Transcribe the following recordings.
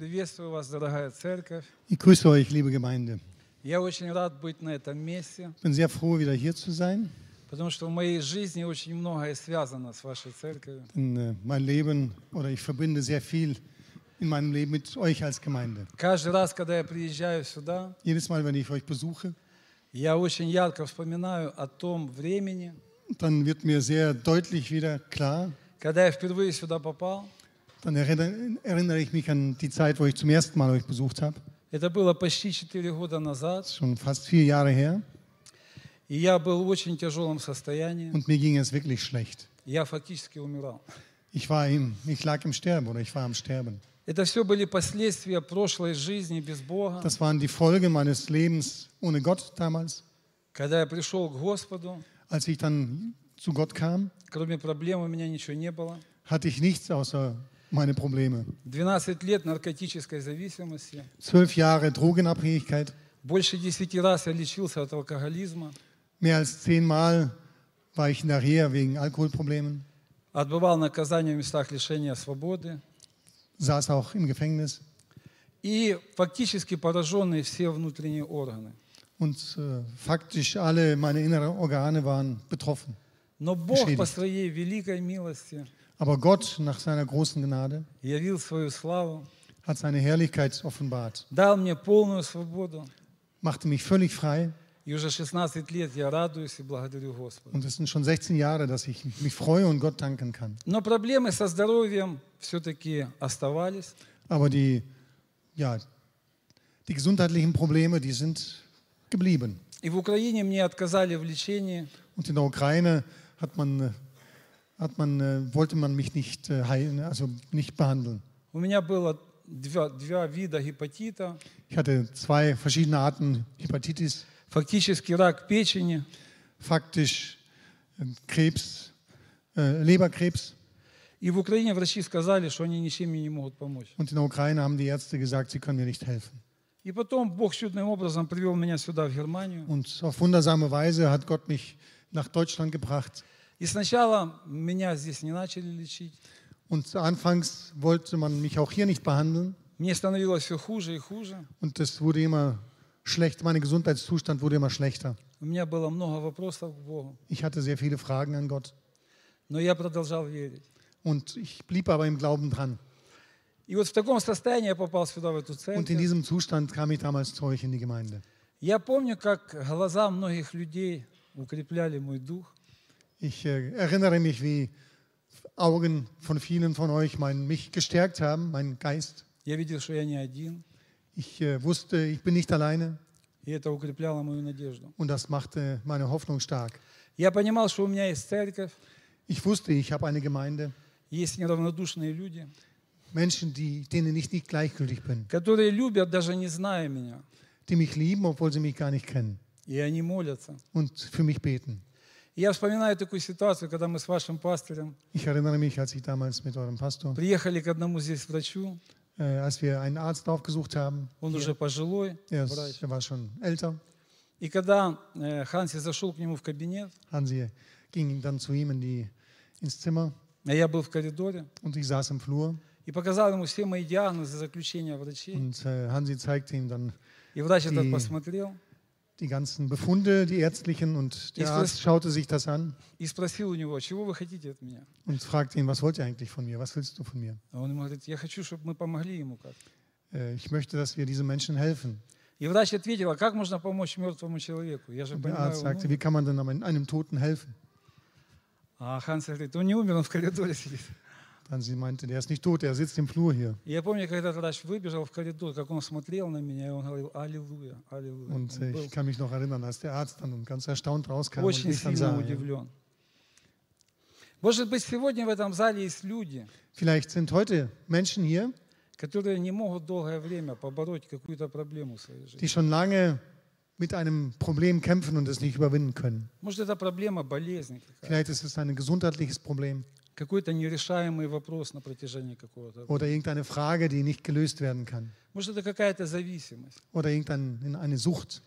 Приветствую вас, дорогая церковь. Ich grüße euch, liebe Gemeinde. Я очень рад быть на этом месте, bin sehr froh, wieder hier zu sein. потому что в моей жизни очень многое связано с вашей церковью. Denn äh, mein Leben oder ich verbinde sehr viel in meinem Leben mit euch als Gemeinde. Каждый раз, когда я приезжаю сюда, Jedes Mal, wenn ich euch besuche, я очень ярко вспоминаю о том времени, dann wird mir sehr deutlich wieder klar, когда я впервые сюда попал. dann erinnere, erinnere ich mich an die Zeit, wo ich zum ersten Mal euch besucht habe. Это было почти 4 года назад, Schon fast vier Jahre her. и я был в очень тяжелом состоянии. Und mir ging es wirklich schlecht. Я фактически умирал. Ich, war im, ich lag im Sterben oder ich war am Sterben. Это все были последствия прошлой жизни без Бога. Das waren die Folgen meines Lebens ohne Gott damals. Когда я пришел к Господу, Als ich dann zu Gott kam, кроме проблем у меня ничего не было. hatte ich nichts außer meine Probleme. 12 лет наркотической зависимости. Zwölf Jahre Drogenabhängigkeit. Больше 10 раз я лечился от алкоголизма. Mehr als zehnmal war ich in der Reha wegen Alkoholproblemen. Отбывал наказание в местах лишения свободы. Saß auch im Gefängnis. И фактически пораженные все внутренние органы. Und äh, faktisch alle meine inneren Organe waren betroffen. Но Бог по Beschädigt. своей великой милости Aber Gott, nach seiner großen Gnade, явил свою славу, hat seine Herrlichkeit offenbart, дал мне полную свободу. machte mich völlig frei. И уже 16 лет я радуюсь и благодарю Господа. Und es sind schon 16 Jahre, dass ich mich freue und Gott danken kann. Но проблемы со здоровьем все-таки оставались. Aber die, ja, die gesundheitlichen Probleme, die sind geblieben. И в Украине мне отказали в лечении. Und in der Ukraine hat man, äh, hat man, äh, wollte man mich nicht äh, heilen, also nicht behandeln. У меня было два, два вида гепатита, Ich hatte zwei verschiedene Arten Hepatitis, фактически рак печени. faktisch äh, Krebs, äh, Leberkrebs. И в Украине врачи сказали, что они ничем мне не могут помочь. Und in der Ukraine haben die Ärzte gesagt, sie können mir nicht helfen. И потом Бог чудным образом привел меня сюда, в Германию. Und auf wundersame Weise hat Gott mich nach Deutschland gebracht. И сначала меня здесь не начали лечить. Und anfangs wollte man mich auch hier nicht behandeln. Мне становилось все хуже и хуже. Und es wurde immer schlecht, mein Gesundheitszustand wurde immer schlechter. У меня было много вопросов к Богу. Ich hatte sehr viele Fragen an Gott. Но я продолжал верить. Und ich blieb aber im Glauben dran. И вот в таком состоянии я попал сюда, в эту Und in церковь. diesem Zustand kam ich damals zu euch in die Gemeinde. Я помню, как глаза многих людей укрепляли мой дух. Ich äh, erinnere mich, wie Augen von vielen von euch mein, mich gestärkt haben, meinen Geist. Я видел, что я не один. Ich äh, wusste, ich bin nicht alleine И это укрепляло мою надежду. und das machte meine Hoffnung stark. Я понимал, что у меня есть церковь, Ich wusste, ich habe eine Gemeinde, есть неравнодушные люди, Menschen, die, denen ich nicht gleichgültig bin, которые любят, даже не зная меня. die mich lieben, obwohl sie mich gar nicht kennen И они молятся. und für mich beten. Я вспоминаю такую ситуацию, когда мы с вашим пастором Ich erinnere mich, als ich damals mit eurem Pastor, приехали к одному здесь врачу. äh, als wir einen Arzt aufgesucht haben, Он уже пожилой er, врач. er war schon älter, И когда э, Ханси зашел к нему в кабинет, Hansi ging dann zu ihm in die, ins Zimmer. а я был в коридоре, und ich saß im Flur. И показал ему все мои диагнозы, заключения врачей. und äh, Hansi zeigte ihm dann И врач этот И- посмотрел die ganzen Befunde, die ärztlichen und der Ist Arzt das- schaute sich das an и спросил у него, чего вы хотите от меня? und fragte ihn, was wollt ihr eigentlich von mir, was willst du von mir? А он ему говорит, я хочу, чтобы мы помогли ему как. Äh, ich möchte, dass wir diesen Menschen helfen. И врач ответил, а как можно помочь мертвому человеку? Я же Und der понимаю, Arzt он sagte, умер». wie kann man denn einem, einem Toten helfen? А Ханси говорит, он не умер, он в коридоре сидит. Hansi meinte, der ist nicht tot, der sitzt im Flur hier. И я помню, когда врач выбежал в коридор, как он смотрел на меня, и он говорил, аллилуйя, аллилуйя. Und Он äh, был ich kann mich noch erinnern, als der Arzt dann ganz erstaunt rauskam und очень ich dann сильно sah, ja. удивлен. Может быть, сегодня в этом зале есть люди, vielleicht sind heute Menschen hier, которые не могут долгое время побороть какую-то проблему в своей жизни. die schon lange mit einem Problem kämpfen und es nicht überwinden können. Может, это проблема болезни какая-то, Vielleicht ist es ein gesundheitliches Problem какой-то нерешаемый вопрос на протяжении какого-то. oder irgendeine Frage, die nicht gelöst werden kann Может, это какая-то зависимость. oder irgendeine Sucht.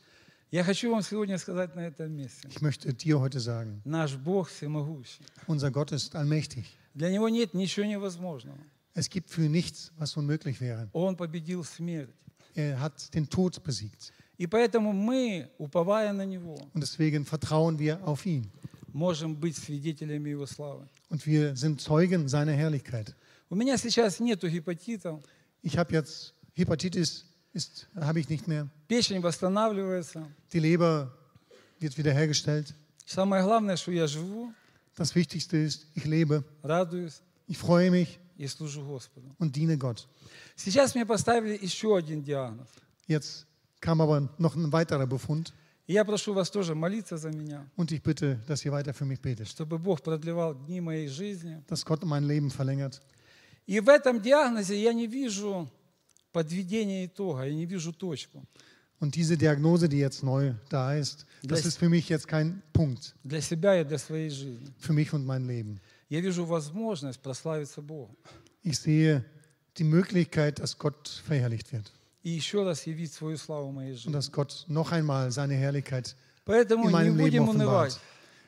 Я хочу вам сегодня сказать на этом месте. Ich möchte dir heute sagen, Наш Бог всемогущий. unser Gott ist allmächtig. Для Него нет ничего невозможного. Es gibt für ihn nichts, was unmöglich wäre. Он победил смерть. Er hat den Tod besiegt. И поэтому мы, уповая на Него, Und deswegen vertrauen wir auf ihn. можем быть свидетелями Его славы. Und wir sind Zeugen seiner Herrlichkeit. У меня сейчас нету гепатита, Ich habe jetzt Hepatitis, ist, habe ich nicht mehr. печень восстанавливается. Die Leber wird wiederhergestellt. Самое главное, что я живу, Das Wichtigste ist, ich lebe, радуюсь ich freue mich и служу Господу. und diene Gott. Сейчас мне поставили еще один диагноз. Jetzt kam aber noch ein weiterer Befund И я прошу вас тоже молиться за меня, und ich bitte, dass ihr weiter für mich betet, чтобы Бог продлевал дни моей жизни. dass Gott mein Leben verlängert. И в этом диагнозе я не вижу подведения итога, я не вижу точку. Und diese Diagnose, die jetzt neu da ist, das ist für mich jetzt kein Punkt, Для себя и для своей жизни. für mich und mein Leben. Я вижу возможность прославиться Богу. Ich sehe die Möglichkeit, dass Gott verherrlicht wird И еще раз явить свою славу в моей und жизни. dass Gott noch einmal seine Herrlichkeit Поэтому in не meinem Leben будем унывать. offenbart.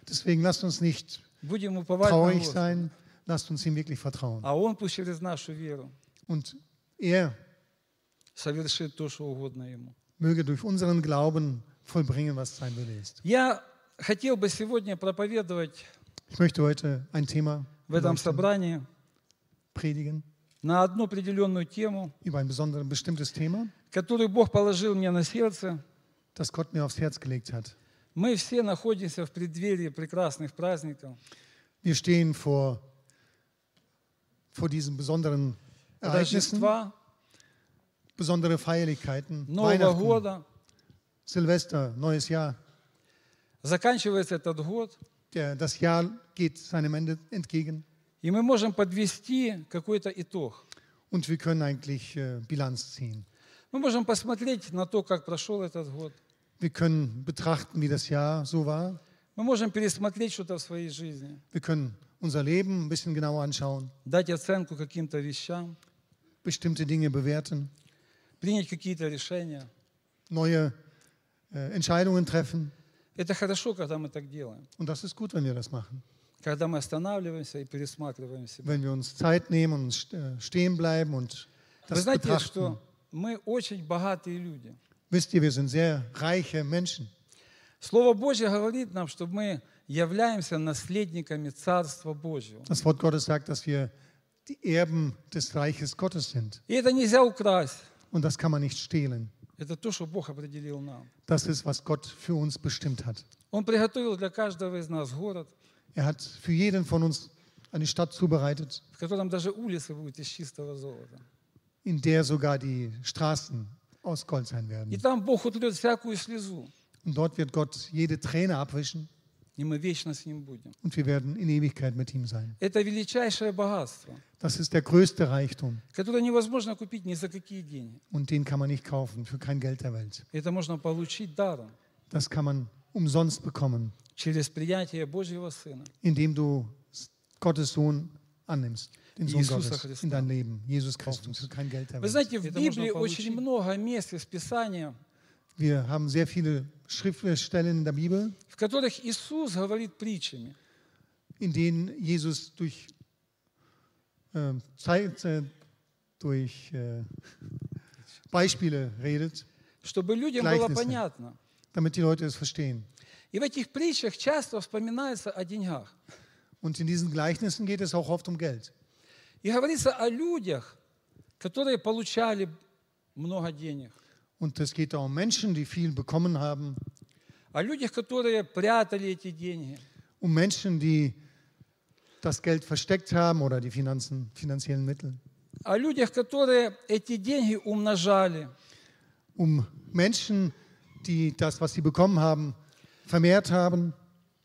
Deswegen lasst uns nicht Будем уповать на traurig Господа. sein, lasst uns ihm wirklich vertrauen. А Он пусть через нашу веру Und er совершит то, что угодно Ему. möge durch unseren Glauben vollbringen, was sein Wille ist. Я хотел бы сегодня проповедовать Ich möchte heute ein Thema в этом beleuchten, собрании predigen На одну определенную тему, über ein besonderes, bestimmtes Thema, которую Бог положил мне на сердце. das Gott mir aufs Herz gelegt hat. Мы все находимся в преддверии прекрасных праздников. Wir stehen vor, vor diesen besonderen Ereignissen, Рождества, besondere Feierlichkeiten, Нового Weihnachten, года. Silvester, neues Jahr. Заканчивается этот год, Der, das Jahr geht seinem Ende entgegen и мы можем подвести какой-то итог. und wir können eigentlich äh, Bilanz ziehen. Мы можем посмотреть на то, как прошел этот год. Wir können betrachten, wie das Jahr so war. Мы можем пересмотреть что-то в своей жизни, Wir können unser Leben ein bisschen genauer anschauen, дать оценку каким-то вещам, bestimmte Dinge bewerten, принять какие-то решения. neue äh, Entscheidungen treffen. Это хорошо, когда мы так делаем. Und das ist gut, wenn wir das machen. Когда мы останавливаемся и пересматриваем себя. Wenn wir uns Zeit nehmen und st- äh, stehen bleiben und Вы das знаете, betrachten. что мы очень bogатые люди. Wisst ihr, wir sind sehr reiche Menschen. Слово Божье говорит нам, что мы являемся наследниками Царства Божьего. Das Wort Gottes sagt, dass wir die Erben des Reiches Gottes sind. И это нельзя украсть. Und das kann man nicht stehlen. Это то, что Бог определил нам. Das ist, was Gott für uns bestimmt hat. Он приготовил для каждого из нас город, Er hat für jeden von uns eine Stadt zubereitet, в котором даже улицы будут из чистого золота. in der sogar die Straßen aus Gold sein И werden. там Бог утрет всякую слезу, Und dort wird Gott jede Träne abwischen и мы вечно с Ним будем. und wir werden in Ewigkeit mit ihm sein. Это величайшее богатство, Das ist der größte Reichtum которое невозможно купить ни за какие деньги. und den kann man nicht kaufen für kein Geld der Welt. Это можно получить даром Das kann man umsonst bekommen, через принятие Божьего Сына. indem du Gottes Sohn annimmst, den Sohn Иисуса Gottes Христа. in dein Leben, Jesus Christus, für kein Geld der Вы Welt. знаете, в Это Библии можно очень получить. много мест из Писания, Wir haben sehr viele Schriftstellen in der Bibel, в которых Иисус говорит притчами. in denen Jesus durch, äh, Zeit, äh, durch äh, Beispiele redet, чтобы людям было Gleichnisse. понятно. damit die Leute es verstehen. И в этих притчах часто вспоминается о деньгах. Und in diesen Gleichnissen geht es auch oft um Geld. И говорится о людях, которые получали много денег, Und es geht da um Menschen, die viel bekommen haben, о людях, которые прятали эти деньги, um Menschen, die das Geld versteckt haben oder die Finanzen, finanziellen Mittel, о людях, которые эти деньги умножали, um Menschen, die das, was sie bekommen haben, vermehrt haben.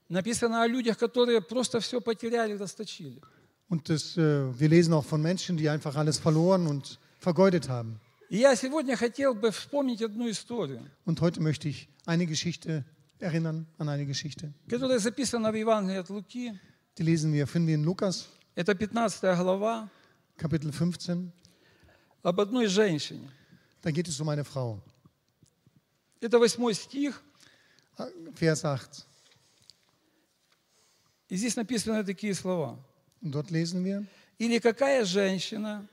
написано о людях, которые просто все потеряли, расточили. Und das, äh, wir lesen auch von Menschen, die einfach alles verloren und vergeudet haben. И я сегодня хотел бы вспомнить одну историю, Und heute möchte ich eine Geschichte erinnern, an eine Geschichte. которая записана в Евангелии от Луки. Die lesen wir, finden wir in Lukas, Это 15 глава Kapitel 15. об одной женщине. Da geht es um eine Frau. Это 8 стих, Ah, Vers 8. и здесь написаны такие слова. Dort lesen wir, Или какая женщина,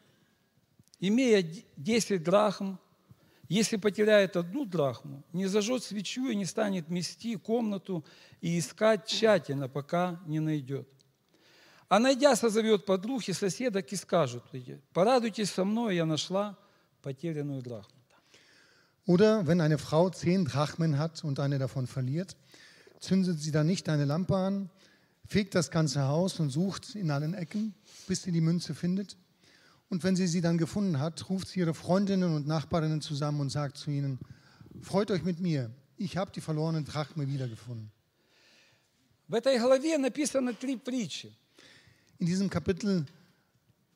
имея д- 10 драхм, если потеряет одну драхму, не зажжет свечу и не станет мести комнату и искать тщательно, пока не найдет. А найдя, созовет подруг и соседок и скажут, порадуйтесь со мной, я нашла потерянную драхму. Oder wenn eine Frau zehn Drachmen hat und eine davon verliert, zündet sie dann nicht eine Lampe an, fegt das ganze Haus und sucht in allen Ecken, bis sie die Münze findet. Und wenn sie sie dann gefunden hat, ruft sie ihre Freundinnen und Nachbarinnen zusammen und sagt zu ihnen, freut euch mit mir, ich habe die verlorene Drachme wiedergefunden. В этой главе написано три притчи. In diesem Kapitel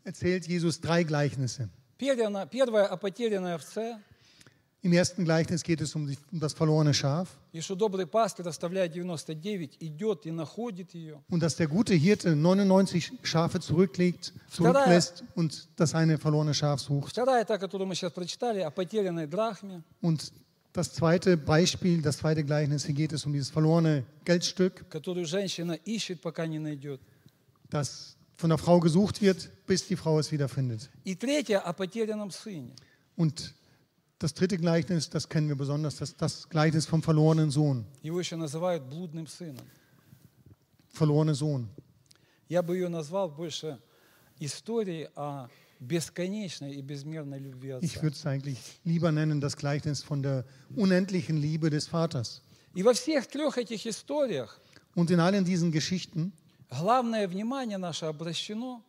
erzählt Jesus drei Gleichnisse. Первое, первое о потерянной овце, im ersten Gleichnis geht es um, die, um das verlorene Schaf. Und dass der gute Hirte 99 Schafe zurücklegt, zurücklässt und das eine verlorene Schaf sucht. Und das zweite Beispiel, das zweite Gleichnis, hier geht es um dieses verlorene Geldstück, das von der Frau gesucht wird, bis die Frau es wiederfindet. Und das das dritte Gleichnis, das kennen wir besonders, das, das Gleichnis vom verlorenen Sohn. Его еще называют блудным сыном. Verlorene Sohn. Я бы ее назвал больше историей о бесконечной и безмерной любви Ich отца. würde es eigentlich lieber nennen, das Gleichnis von der unendlichen Liebe des Vaters. И во всех трех этих историях Und in allen diesen Geschichten главное внимание наше обращено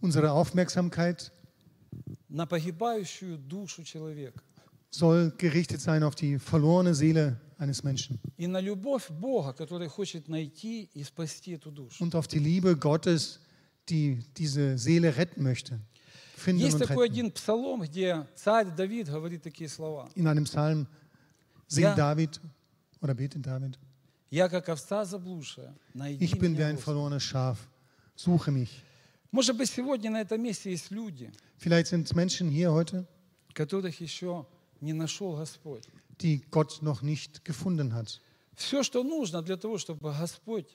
unsere Aufmerksamkeit soll gerichtet sein auf die verlorene Seele eines Menschen и на любовь Бога, который хочет найти и спасти эту душу. und auf die Liebe Gottes, die diese Seele retten möchte. Finden Есть und такой retten. один псалом, где царь Давид говорит такие слова. In einem Psalm singt Ja. David oder betet David: «Я, как овца заблудшая, найди Ich bin wie меня, ein Господи». verlorenes Schaf, suche mich. Может быть, сегодня на этом месте есть люди, Vielleicht sind Menschen hier heute, которых еще не нашел Господь. die Gott noch nicht gefunden hat. Все, что нужно для того, чтобы Господь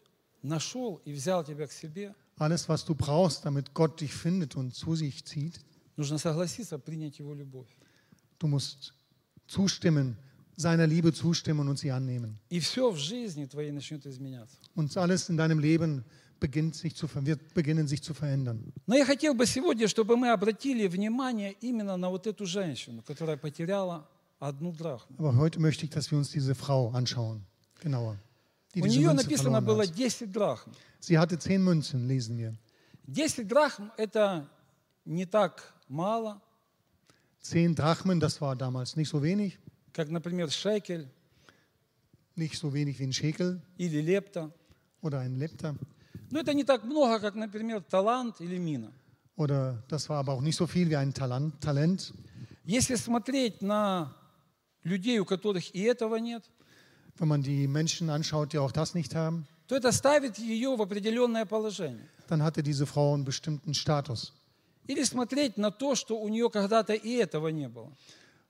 нашел и взял тебя к себе, Alles, was du brauchst, damit Gott dich findet und zu sich zieht, нужно согласиться принять Его любовь. du musst zustimmen, seiner Liebe zustimmen und sie annehmen. И все в жизни твоей начнет изменяться. Und alles in deinem Leben beginnt sich zu, ver- wird beginnen, sich zu verändern. Но я хотел бы сегодня, чтобы мы обратили внимание именно на вот эту женщину, которая потеряла одну драхму. Aber heute möchte ich, dass wir uns diese Frau anschauen, genauer. Die У diese нее Münze написано verloren было hat. 10 драхм. Sie hatte zehn Münzen, lesen wir. 10 драхм – это не так мало, Zehn Drachmen, das war damals nicht so wenig, как, например, шекель nicht so wenig wie ein Schekel или лепта. oder ein Lepter. Но это не так много, как, например, талант или мина. Oder das war aber auch nicht so viel wie ein Talent. Talent. Если смотреть на людей, у которых и этого нет, Wenn man die Menschen anschaut, die auch das nicht haben, то это ставит ее в определенное положение. dann hatte diese Frau einen bestimmten Status. Или смотреть на то, что у нее когда-то и этого не было.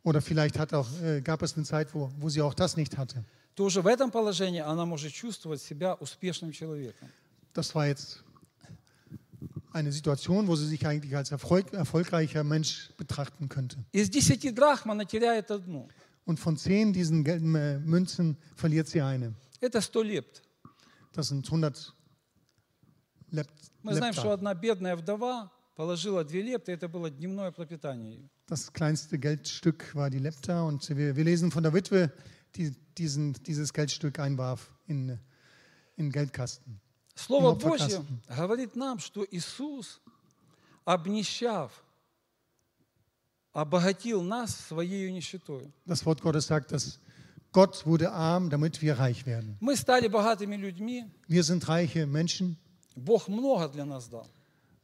Oder vielleicht hat auch, äh, gab es eine Zeit, wo, wo sie auch das nicht hatte. То уже в этом положении она может чувствовать себя успешным человеком. Das war jetzt eine Situation, wo sie sich eigentlich als erfolg, erfolgreicher Mensch betrachten könnte. Из 10 драхм она теряет одну. Und von zehn diesen gelben äh, Münzen verliert sie eine. Это 100 лепт. Das sind 100 Lep Мы знаем, что Lepta. одна бедная вдова положила две лепты, это было дневное пропитание ее. Das kleinste Geldstück war die Lepta und wir, wir lesen von der Witwe, die diesen, dieses Geldstück einwarf in, in den Geldkasten. Слово Им Божье говорит нам, что Иисус, обнищав, обогатил нас своей нищетой. Das Wort Gottes sagt, dass Gott wurde arm, damit wir reich werden. Мы стали богатыми людьми, Wir sind reiche Menschen, Бог много для нас дал.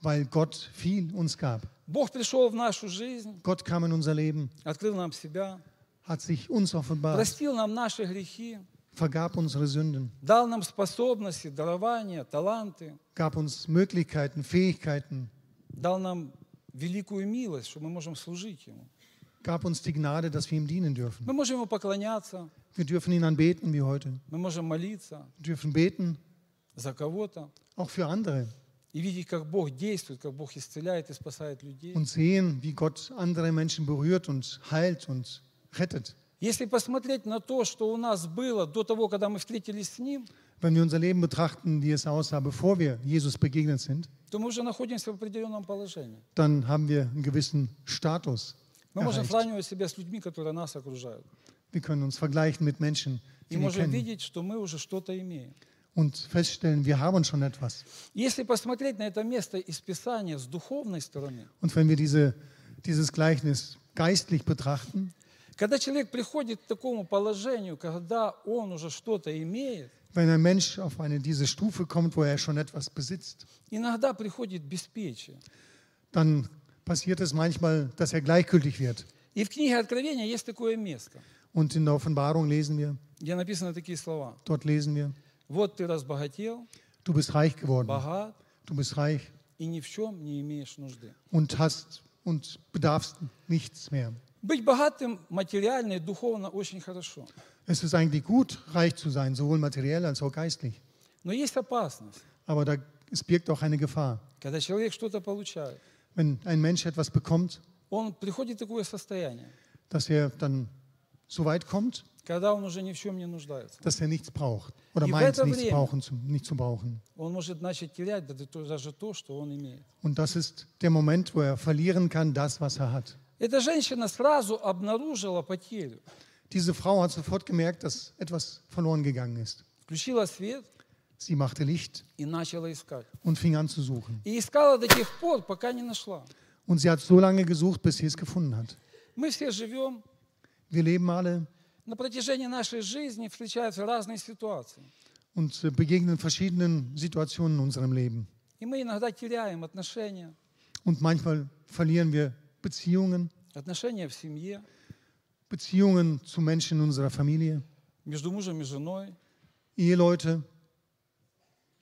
weil Gott viel uns gab. Бог пришел в нашу жизнь, Gott kam in unser Leben, открыл нам себя, hat sich uns offenbart, простил нам наши грехи, vergab unsere Sünden, дал нам способности, дарования, таланты, gab uns Möglichkeiten, Fähigkeiten, дал нам великую милость, что мы можем служить Ему. gab uns die Gnade, dass wir ihm dienen dürfen. Мы можем Ему поклоняться, Wir dürfen ihn anbeten wie heute. мы можем молиться Wir dürfen beten, за кого-то. auch für andere. и видеть, как Бог действует, как Бог исцеляет и спасает людей. und sehen, wie Gott andere Menschen berührt und heilt und rettet. Если посмотреть на то, что у нас было до того, когда мы встретились с Ним, Wenn wir unser Leben betrachten, wie es aussah, bevor wir Jesus begegnet sind, то мы уже находимся в определенном положении. dann haben wir einen gewissen Status Мы можем erreicht. сравнивать себя с людьми, которые нас окружают. Wir können uns vergleichen mit Menschen, И die wir можем kennen видеть, что мы уже что-то имеем. und feststellen, wir haben schon etwas. Если посмотреть на это место из Писания с духовной стороны, Und wenn wir diese, dieses Gleichnis geistlich betrachten, когда человек приходит к такому положению, когда он уже что-то имеет, wenn ein Mensch auf eine diese Stufe kommt, wo er schon etwas besitzt, иногда приходит беспечие. dann passiert es manchmal, dass er gleichgültig wird. И в книге Откровения есть такое место, Und in der Offenbarung lesen wir, где написаны такие слова. dort lesen wir, Вот ты разбогател, du bist reich geworden, богат du bist reich и ни в чем не имеешь нужды. und hast und bedarfst nichts mehr. Быть богатым материально и духовно очень хорошо. Es ist eigentlich gut, reich zu sein, sowohl materiell als auch geistlich. Но есть опасность, Aber da, es birgt auch eine Gefahr. когда человек что-то получает. Wenn ein Mensch etwas bekommt, Он приходит в такое состояние, dass er dann so weit kommt, когда он уже ни в чем не нуждается. dass er nichts braucht oder И в meint, это nichts время- brauchen zu, nicht zu brauchen. Он может начать терять даже то- даже то, что он имеет. Und das ist der Moment, wo er verlieren kann, das, was er hat. Эта женщина сразу обнаружила потерю. Diese Frau hat sofort gemerkt, dass etwas verloren gegangen ist. Включила свет Sie machte Licht и начала искать. und fing an zu suchen. И искала до тех пор, пока не нашла. Und sie hat so lange gesucht, bis sie es gefunden hat. Мы все живем, Wir leben alle на протяжении нашей жизни встречаются разные ситуации. und äh, begegnen verschiedenen Situationen in unserem Leben. И мы иногда теряем отношения, Und manchmal verlieren wir Beziehungen, отношения в семье, Beziehungen zu Menschen in unserer Familie, между мужем и женой, Eheleute,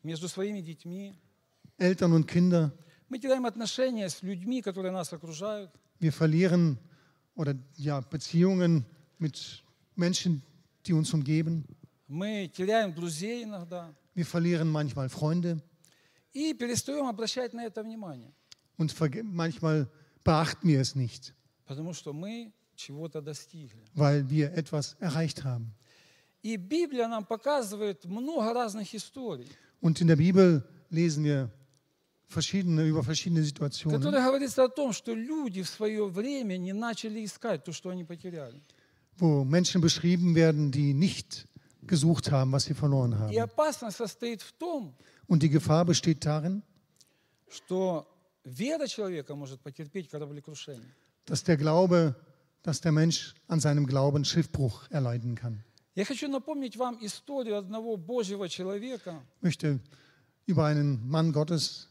между своими детьми. Eltern und Kinder. Мы теряем отношения с людьми, которые нас окружают. Wir verlieren oder ja, Beziehungen mit Menschen, die uns umgeben. Мы теряем друзей иногда. Wir verlieren manchmal Freunde И перестаем обращать на это внимание, und verge- manchmal beachten wir es nicht, потому что мы чего-то достигли. weil wir etwas erreicht haben. И Библия нам показывает много разных историй, Und in der Bibel lesen wir verschiedene, über verschiedene Situationen, которые говорится о том, что люди в свое время не начали искать то, что они потеряли. wo Menschen beschrieben werden, die nicht gesucht haben, was sie verloren И haben. опасность состоит в том, Und die Gefahr besteht darin, что вера человека может потерпеть кораблекрушение. dass der Glaube, dass der Mensch an seinem Glauben Schiffbruch erleiden kann. Я хочу напомнить вам историю одного Божьего человека, Ich möchte über einen Mann Gottes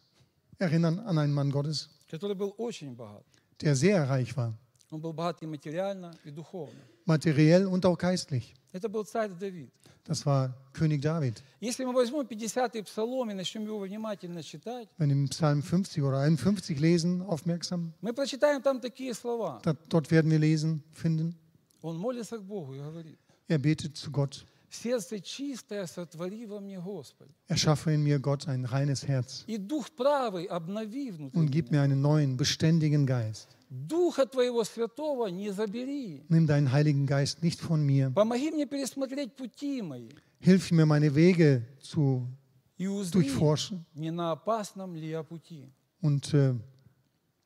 erinnern, an einen Mann Gottes, который был очень богат. der sehr reich war, Он был богат и материально, и духовно. materiell und auch geistlich. Это был царь Давид. Das war König David. Если мы возьмем 50-й псалом и начнем его внимательно читать, Wenn wir Psalm 50 oder 51 lesen, aufmerksam, мы прочитаем там такие слова. dort werden wir lesen, finden, Он молится к Богу и говорит, er betet zu Gott. «Сердце чистое сотвори во мне, Господи, Erschaffe in mir Gott ein reines Herz и дух правый обнови внутри und gib меня. mir einen neuen, beständigen Geist. Духа Твоего Святого не забери. Nimm deinen Heiligen Geist nicht von mir. Помоги мне пересмотреть пути мои Hilf mir, meine Wege zu и узри, durchforschen не на опасном ли я пути». und äh,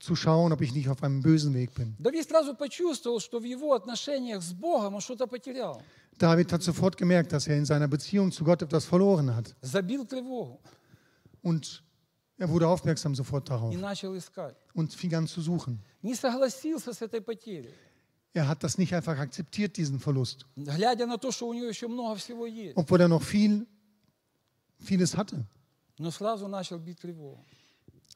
zu schauen, ob ich nicht auf einem bösen Weg bin. Давид сразу почувствовал, что в его отношениях с Богом он что-то потерял. David hat sofort gemerkt, dass er in seiner Beziehung zu Gott etwas verloren hat. Забил тревогу Und er wurde aufmerksam sofort darauf и начал искать. und fing an zu suchen. Не согласился с этой потерей, Er hat das nicht einfach akzeptiert, diesen Verlust, глядя на то, что у него еще много всего есть. obwohl er noch viel, vieles hatte. Но сразу начал бить тревогу.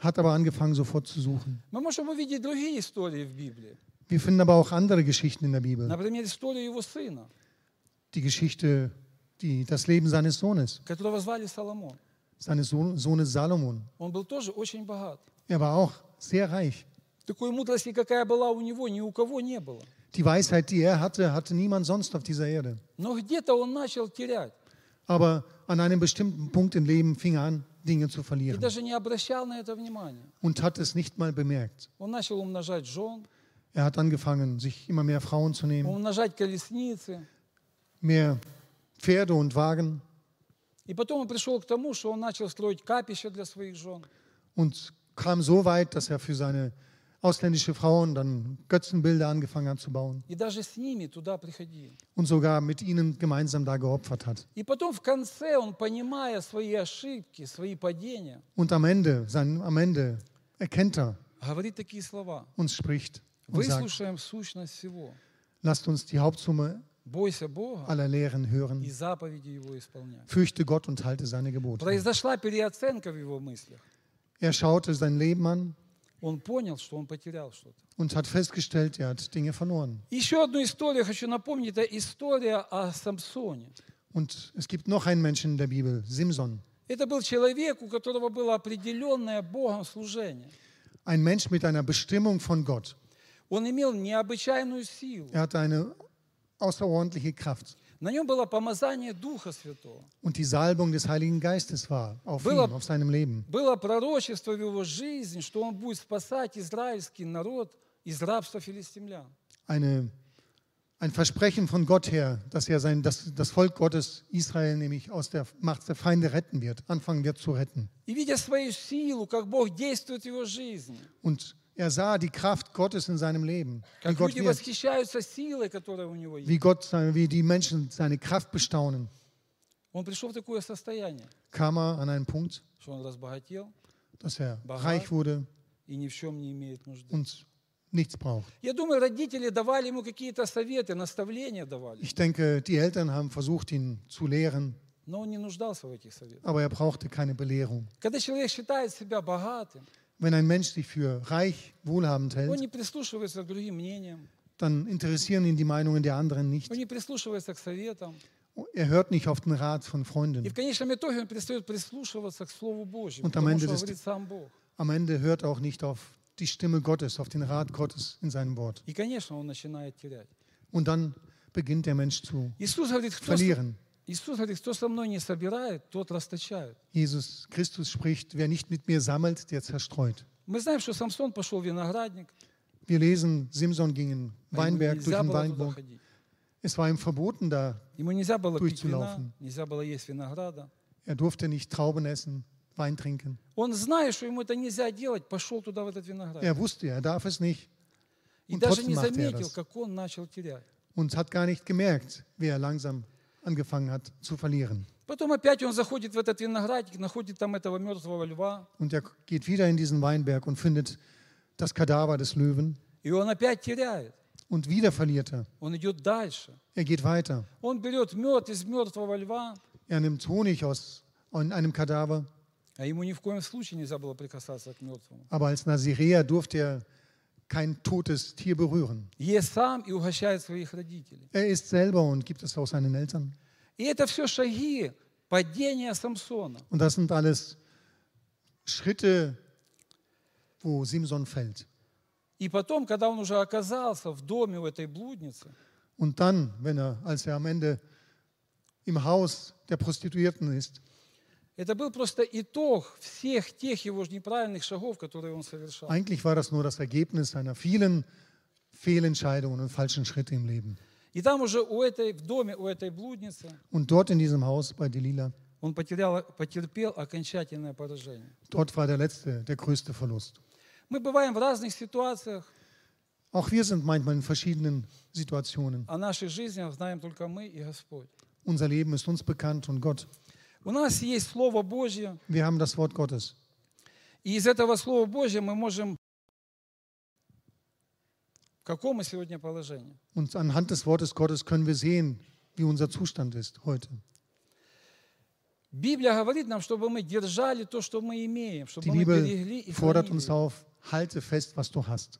Hat aber angefangen, sofort zu suchen. Мы можем увидеть другие истории в Библии. Wir finden aber auch andere Geschichten in der Bibel. Например, историю его сына, Die Geschichte, die, das Leben seines Sohnes, которого звали Соломон. seines Sohn- Sohnes Salomon. Он был тоже очень богат. Er war auch sehr reich. Такой мудрости, какая была у него, ни у кого не было. Die Weisheit, die er hatte, hatte niemand sonst auf dieser Erde. Но где-то он начал терять. Aber an einem bestimmten Punkt im Leben fing er an, Dinge zu и verlieren даже не обращал на это внимания. und hat es nicht mal bemerkt. Он начал умножать жен, Er hat angefangen, sich immer mehr Frauen zu nehmen, умножать колесницы. mehr Pferde und Wagen И потом он пришел к тому, что он начал строить капища для своих жен. und kam so weit, dass er für seine ausländische Frauen dann Götzenbilder angefangen hat zu bauen И даже с ними туда приходил. und sogar mit ihnen gemeinsam da geopfert hat. И потом в конце он, понимая свои ошибки, свои падения, Und am Ende, sein, am Ende erkennt er говорит такие слова. und spricht und sagt, Выслушаем сущность всего. lasst uns die Hauptsumme Бойся Бога aller Lehren и hören. заповеди Его исполняй. Fürchte Gott und halte seine Gebote. Произошла переоценка в его мыслях. Er schaute sein Leben an Он понял, что он потерял что-то. und hat festgestellt, er hat Dinge verloren. Еще одну историю хочу напомнить. Это история о Самсоне. Und es gibt noch einen Menschen in der Bibel, Simson. Это был человек, у которого было определенное Богом служение. Ein Mensch mit einer Bestimmung von Gott. Он имел необычайную силу. Er hatte eine außerordentliche Kraft. На нем было помазание Духа Святого. Und die Salbung des Heiligen Geistes war auf Было- ihm, auf seinem Leben. Было пророчество в его жизни, что он будет спасать израильский народ из рабства филистимлян. Eine, ein Versprechen von Gott her, dass er sein, dass das Volk Gottes Israel nämlich aus der Macht der Feinde retten wird, anfangen wird zu retten. И видя свою силу, как Бог действует в его жизни, Und er sah die Kraft Gottes in seinem Leben, wie как Gott люди wirkt, восхищаются силой, которая у него есть. wie Gott, seine- wie die Menschen seine Kraft bestaunen, Он пришел в такое состояние, kam er an einen Punkt, что он разбогател dass er Baha. reich wurde и ни в чем не имеет нужды. und nichts braucht. Я думаю, родители давали ему какие-то советы, наставления давали, Ich denke, die Eltern haben versucht, ihn zu lehren, но он не нуждался в этих советах. aber er brauchte keine Belehrung. Когда человек считает себя богатым, wenn ein Mensch sich für reich, wohlhabend hält, dann interessieren ihn die Meinungen der anderen nicht. Er hört nicht auf den Rat von Freunden. Und am Ende, des, am Ende hört auch nicht auf die Stimme Gottes, auf den Rat Gottes in seinem Wort. Und dann beginnt der Mensch zu Jesus verlieren. Иисус говорит, кто со мной не собирает, тот расточает. Jesus Christus spricht, wer nicht mit mir sammelt, der zerstreut. Мы знаем, что Самсон пошел в виноградник, Wir lesen, Simson ging in а ему Weinberg, durch нельзя den было туда Weinberg. ходить. Es war ihm verboten, da Ему нельзя было пить вина, Durchzulaufen. нельзя было есть винограда. er durfte nicht Trauben essen, Wein trinken. Он, зная, что ему это нельзя делать, пошел туда, в этот виноград. Er wusste, er darf es nicht И und даже trotzdem не machte er заметил, das. как он начал терять. und hat gar nicht gemerkt, wie er langsam angefangen hat zu verlieren. Потом опять он заходит в этот виноградник, находит там этого мертвого льва, Und er geht wieder in diesen Weinberg und findet das Kadaver des Löwen и он опять теряет. und wieder verliert er. Он идет дальше. Er geht weiter. Он берет мед из мертвого льва, Er nimmt Honig aus einem Kadaver, а ему ни в коем случае нельзя было прикасаться к мертвому. aber als Naziräer durfte er kein totes Tier berühren. Er ist selber und gibt es auch seinen Eltern. Und das sind alles Schritte, wo Simson fällt. Und dann, wenn er, als er am Ende im Haus der Prostituierten ist, это был просто итог всех тех его ж неправильных шагов, которые он совершал. eigentlich war das nur das Ergebnis seiner vielen Fehlentscheidungen und falschen Schritte im Leben. И там уже у этой, в доме у этой блудницы Und dort in diesem Haus bei Delila, он потерял, потерпел окончательное поражение. dort war der letzte, der größte Verlust. Мы бываем в разных ситуациях, Auch wir sind manchmal in verschiedenen Situationen. о наших жизнях знаем только мы и Господь. Unser Leben ist uns bekannt und Gott. У нас есть Слово Божье, Wir haben das Wort Gottes. и из этого Слова Божьего мы можем... В каком мы сегодня положении? Und anhand des Wortes Gottes können wir sehen, wie unser Zustand ist heute. Библия говорит нам, чтобы мы держали то, что мы имеем, чтобы Die мы Bibel берегли и fordert uns auf, halte fest, was du hast.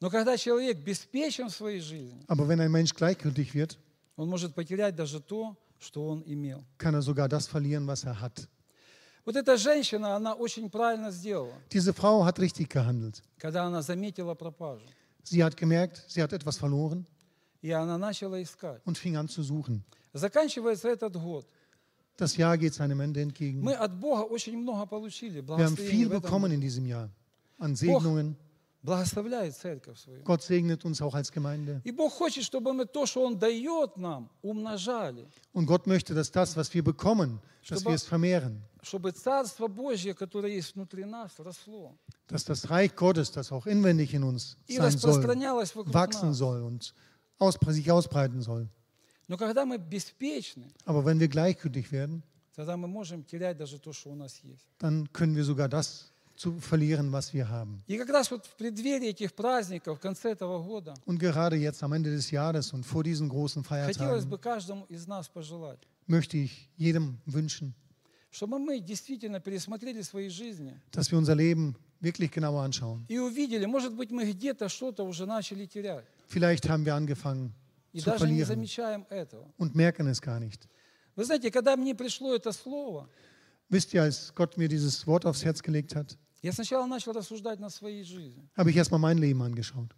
Но когда человек беспечен в своей жизни, Aber wenn ein Mensch gleichgültig wird, он может потерять даже то, что он имел. kann er sogar das verlieren, was er hat. Вот эта женщина, она очень правильно сделала, Diese Frau hat richtig gehandelt. когда она заметила пропажу. Sie hat gemerkt, sie hat etwas verloren И она начала искать. und fing an zu suchen. Заканчивается этот год. Das Jahr geht seinem Ende entgegen. Мы от Бога очень много получили. Wir haben благословений viel в этом bekommen году. in diesem Jahr an Segnungen. Благословляет церковь свою. Gott segnet uns auch als Gemeinde. И Бог хочет, чтобы мы то, что Он дает нам, умножали. Und Gott möchte, dass das, was wir bekommen, dass Чтобы- wir es vermehren. Чтобы Царство Божье, которое есть внутри нас, росло. Dass das Reich Gottes, das auch inwendig in uns И sein soll, распространялось вокруг wachsen нас. soll und auspre- sich ausbreiten soll. Но когда мы беспечны, Aber wenn wir gleichgültig werden, тогда мы можем терять даже то, что у нас есть. dann können wir sogar das zu verlieren, was wir haben. Und gerade jetzt am Ende des Jahres und vor diesen großen Feiertagen möchte ich jedem wünschen, dass wir unser Leben wirklich genauer anschauen. Vielleicht haben wir angefangen zu verlieren und merken es gar nicht. Wisst ihr, als Gott mir dieses Wort aufs Herz gelegt hat, я сначала начал рассуждать над своей жизнью. habe ich erstmal mein Leben angeschaut.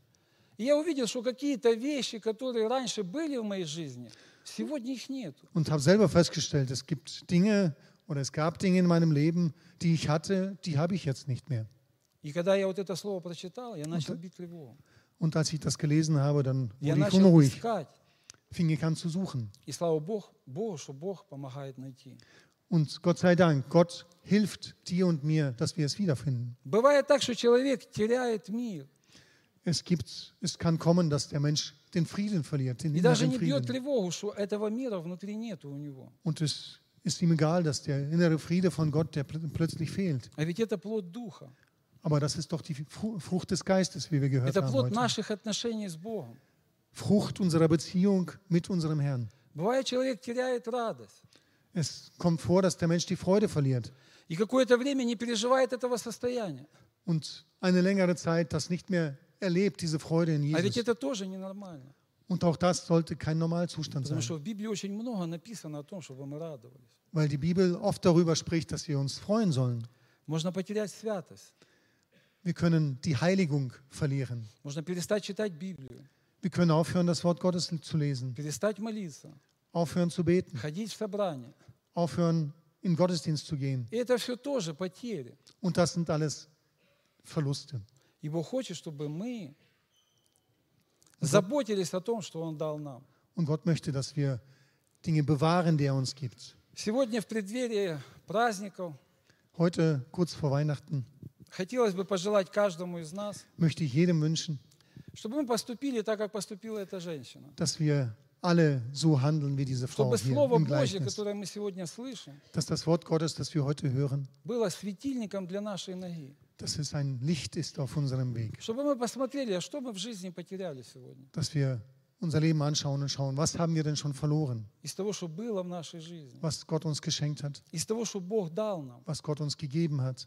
И я увидел, что какие-то вещи, которые раньше были в моей жизни, сегодня их нет. Und habe selber festgestellt, es gibt Dinge oder es gab Dinge in meinem Leben, die ich hatte, die habe ich jetzt nicht mehr. И когда я вот это слово прочитал, я начал бить тревогу. Und als ich das gelesen habe, dann Я wurde ich начал unruhig, искать. fing ich an zu suchen. И слава Богу, Богу, что Бог помогает найти. Und Gott sei Dank, Gott hilft dir und mir, dass wir es wiederfinden. Бывает так, что человек теряет мир Es gibt, es kann kommen, dass der Mensch den Frieden verliert, den и даже inneren не бьет Frieden. тревогу, что этого мира внутри нет у него. Und es ist ihm egal, dass der innere Friede von Gott, der pl- plötzlich fehlt. А ведь это плод Духа. Aber das ist doch die Fru- Frucht des Geistes, wie wir gehört Это haben плод heute. наших отношений с Богом. Frucht unserer Beziehung mit unserem Herrn. Бывает, человек теряет радость. Es kommt vor, dass der Mensch die Freude verliert И какое-то время не переживает этого состояния. und eine längere Zeit das nicht mehr erlebt, diese Freude in А ведь Jesus. это тоже ненормально. Und auch das sollte kein Normalzustand Потому sein, что в Библии очень много написано о том, чтобы мы радовались. weil die Bibel oft darüber spricht, dass wir uns freuen sollen. Можно потерять святость. Wir können die Heiligung verlieren. Можно перестать читать Библию. Wir können aufhören, das Wort Gottes zu lesen, Перестать молиться. Aufhören zu beten, Ходить в собрание. aufhören, in Gottesdienst zu gehen. И это все тоже потери. Und das sind alles Verluste. И Бог хочет, чтобы мы заботились о том, что Он дал нам. Und Gott möchte, dass wir Dinge bewahren, die er uns gibt. Сегодня в преддверии праздников Heute, kurz vor Weihnachten, хотелось бы пожелать каждому из нас, möchte ich jedem wünschen, чтобы мы поступили так, как поступила эта женщина. dass wir alle so handeln wie diese Frau hier im Gleichnis. Dass das Wort Gottes, das wir heute hören, dass es ein Licht ist auf unserem Weg. Dass wir unser Leben anschauen und schauen, was haben wir denn schon verloren? Was Gott uns geschenkt hat. Was Gott uns gegeben hat.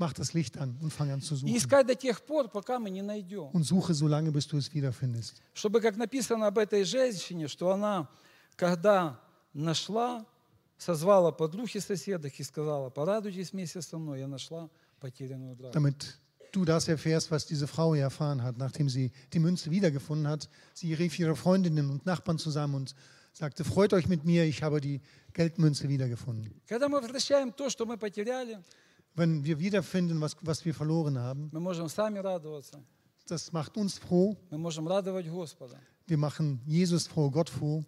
Включить свет и начать искать это. Mach das Licht an und fang an zu И suchen. искать до тех пор, пока мы не найдем. Und suche so lange, bis du es wiederfindest. Чтобы, как написано об этой женщине, что она, когда нашла, созвала подруги соседок и сказала, порадуйтесь вместе со мной, я нашла потерянную драхму. Damit du das erfährst, was diese Frau hier erfahren hat, nachdem sie die Münze wiedergefunden hat. Sie rief ihre Freundinnen und Nachbarn zusammen und sagte, freut euch mit mir, ich habe die Geldmünze wiedergefunden. Когда мы возвращаем то, что мы потеряли, wenn wir wiederfinden, was, was wir verloren haben. Das macht uns froh. Wir machen Jesus froh, Gott froh.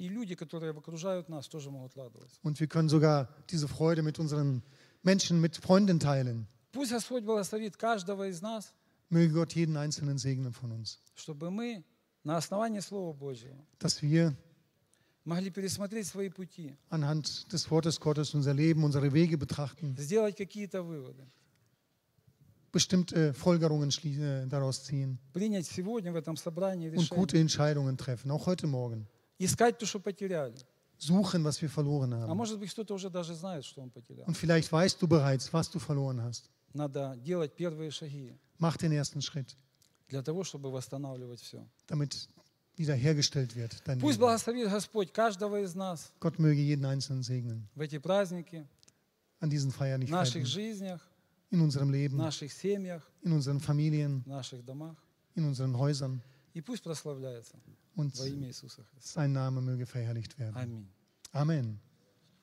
Und wir können sogar diese Freude mit unseren Menschen, mit Freunden teilen. Möge Gott jeden einzelnen segnen von uns. Dass wir Anhand des Wortes Gottes unser Leben, unsere Wege betrachten. Bestimmte äh, Folgerungen äh, daraus ziehen. Und gute Entscheidungen treffen, auch heute Morgen. Suchen, was wir verloren haben. Und vielleicht weißt du bereits, was du verloren hast. Mach den ersten Schritt. Damit wiederhergestellt wird. Dein Пусть Leben. благословит Господь каждого из нас Gott möge jeden Einzelnen segnen в эти праздники, an diesen в наших Feierlichkeiten, жизнях, in unserem в Leben, наших семьях, in unseren Familien, в наших домах. in unseren Häusern И пусть прославляется und во имя Иисуса Христа. sein Name möge verherrlicht werden. Аминь. Amen.